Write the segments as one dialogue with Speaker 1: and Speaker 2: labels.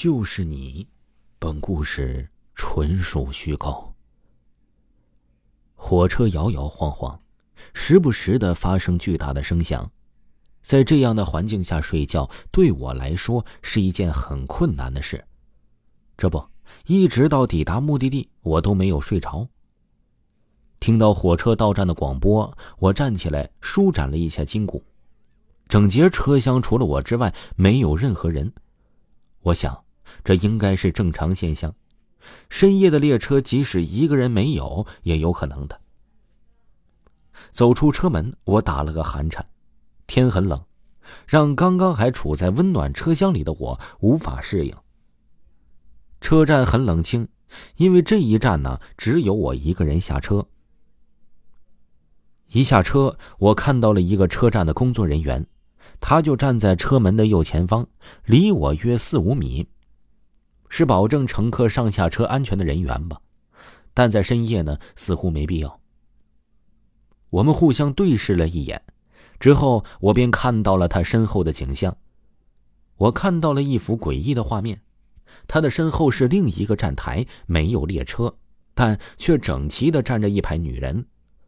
Speaker 1: 就是你，本故事纯属虚构。火车摇摇晃晃，时不时的发生巨大的声响，在这样的环境下睡觉，对我来说是一件很困难的事。这不，一直到抵达目的地，我都没有睡着。听到火车到站的广播，我站起来舒展了一下筋骨。整节车厢除了我之外，没有任何人。我想。这应该是正常现象。深夜的列车，即使一个人没有，也有可能的。走出车门，我打了个寒颤。天很冷，让刚刚还处在温暖车厢里的我无法适应。车站很冷清，因为这一站呢，只有我一个人下车。一下车，我看到了一个车站的工作人员，他就站在车门的右前方，离我约四五米。是保证乘客上下车安全的人员吧，但在深夜呢，似乎没必要。我们互相对视了一眼，之后我便看到了他身后的景象。我看到了一幅诡异的画面，他的身后是另一个站台，没有列车，但却整齐的站着一排女人，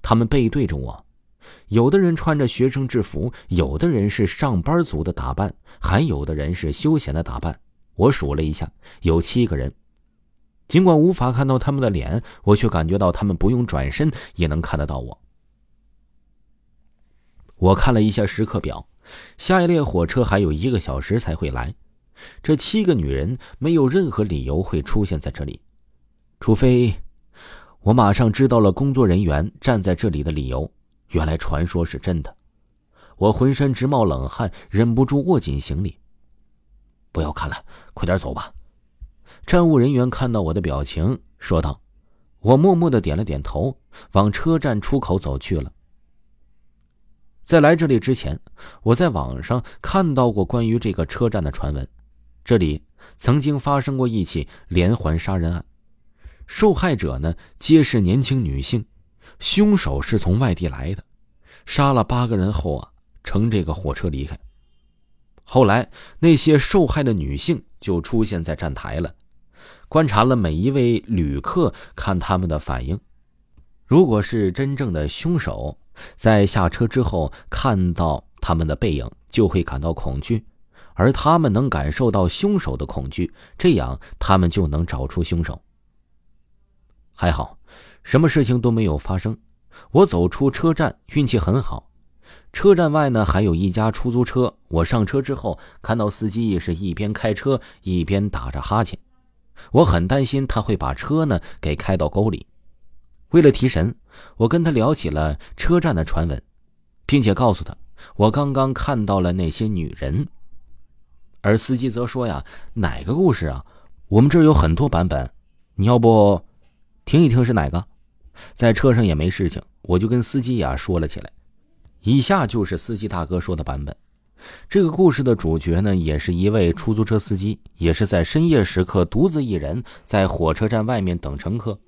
Speaker 1: 她们背对着我，有的人穿着学生制服，有的人是上班族的打扮，还有的人是休闲的打扮。我数了一下，有七个人。尽管无法看到他们的脸，我却感觉到他们不用转身也能看得到我。我看了一下时刻表，下一列火车还有一个小时才会来。这七个女人没有任何理由会出现在这里，除非……我马上知道了工作人员站在这里的理由。原来传说是真的。我浑身直冒冷汗，忍不住握紧行李。不要看了，快点走吧。站务人员看到我的表情，说道：“我默默的点了点头，往车站出口走去了。”在来这里之前，我在网上看到过关于这个车站的传闻。这里曾经发生过一起连环杀人案，受害者呢皆是年轻女性，凶手是从外地来的，杀了八个人后啊，乘这个火车离开。后来，那些受害的女性就出现在站台了，观察了每一位旅客，看他们的反应。如果是真正的凶手，在下车之后看到他们的背影，就会感到恐惧，而他们能感受到凶手的恐惧，这样他们就能找出凶手。还好，什么事情都没有发生。我走出车站，运气很好。车站外呢，还有一家出租车。我上车之后，看到司机是一边开车一边打着哈欠，我很担心他会把车呢给开到沟里。为了提神，我跟他聊起了车站的传闻，并且告诉他我刚刚看到了那些女人。而司机则说呀：“哪个故事啊？我们这儿有很多版本，你要不听一听是哪个？”在车上也没事情，我就跟司机呀说了起来。以下就是司机大哥说的版本。这个故事的主角呢，也是一位出租车司机，也是在深夜时刻独自一人在火车站外面等乘客。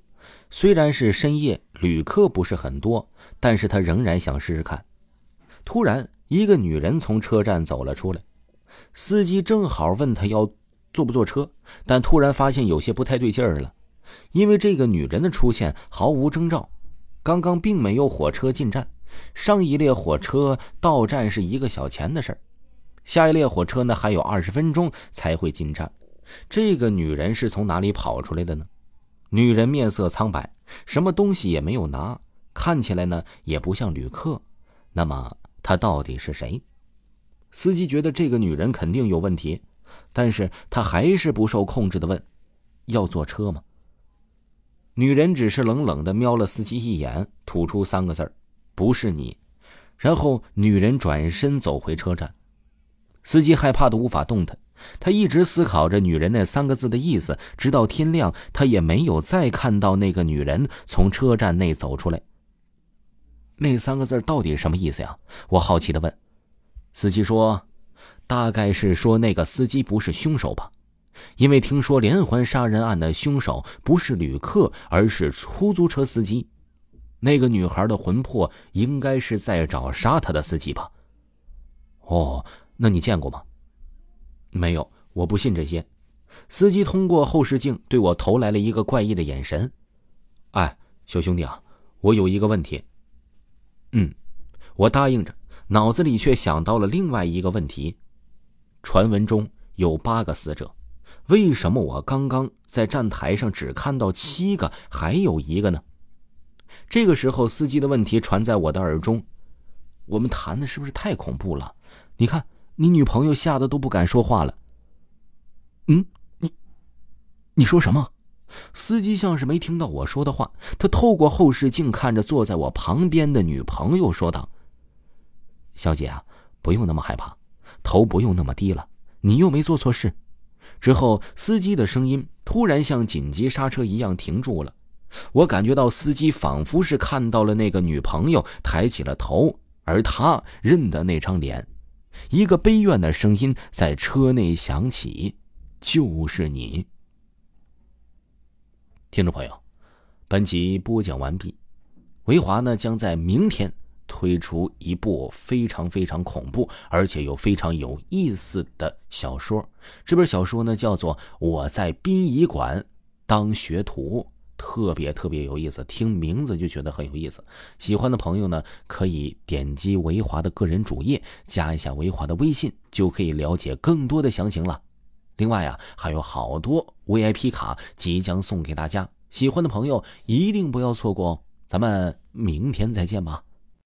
Speaker 1: 虽然是深夜，旅客不是很多，但是他仍然想试试看。突然，一个女人从车站走了出来，司机正好问他要坐不坐车，但突然发现有些不太对劲儿了，因为这个女人的出现毫无征兆，刚刚并没有火车进站。上一列火车到站是一个小钱的事儿，下一列火车呢还有二十分钟才会进站。这个女人是从哪里跑出来的呢？女人面色苍白，什么东西也没有拿，看起来呢也不像旅客。那么她到底是谁？司机觉得这个女人肯定有问题，但是他还是不受控制的问：“要坐车吗？”女人只是冷冷的瞄了司机一眼，吐出三个字儿。不是你，然后女人转身走回车站，司机害怕的无法动弹，他一直思考着“女人”那三个字的意思，直到天亮，他也没有再看到那个女人从车站内走出来。那三个字到底什么意思呀？我好奇的问。司机说：“大概是说那个司机不是凶手吧？因为听说连环杀人案的凶手不是旅客，而是出租车司机。那个女孩的魂魄应该是在找杀她的司机吧？”哦，那你见过吗？没有，我不信这些。司机通过后视镜对我投来了一个怪异的眼神。哎，小兄弟啊，我有一个问题。嗯，我答应着，脑子里却想到了另外一个问题：传闻中有八个死者，为什么我刚刚在站台上只看到七个，还有一个呢？这个时候，司机的问题传在我的耳中：我们谈的是不是太恐怖了？你看。你女朋友吓得都不敢说话了。嗯，你，你说什么？司机像是没听到我说的话，他透过后视镜看着坐在我旁边的女朋友，说道：“小姐啊，不用那么害怕，头不用那么低了，你又没做错事。”之后，司机的声音突然像紧急刹车一样停住了。我感觉到司机仿佛是看到了那个女朋友抬起了头，而他认得那张脸。一个悲怨的声音在车内响起：“就是你。”听众朋友，本集播讲完毕。维华呢将在明天推出一部非常非常恐怖，而且又非常有意思的小说。这本小说呢叫做《我在殡仪馆当学徒》。特别特别有意思，听名字就觉得很有意思。喜欢的朋友呢，可以点击维华的个人主页，加一下维华的微信，就可以了解更多的详情了。另外啊，还有好多 VIP 卡即将送给大家，喜欢的朋友一定不要错过哦。咱们明天再见吧。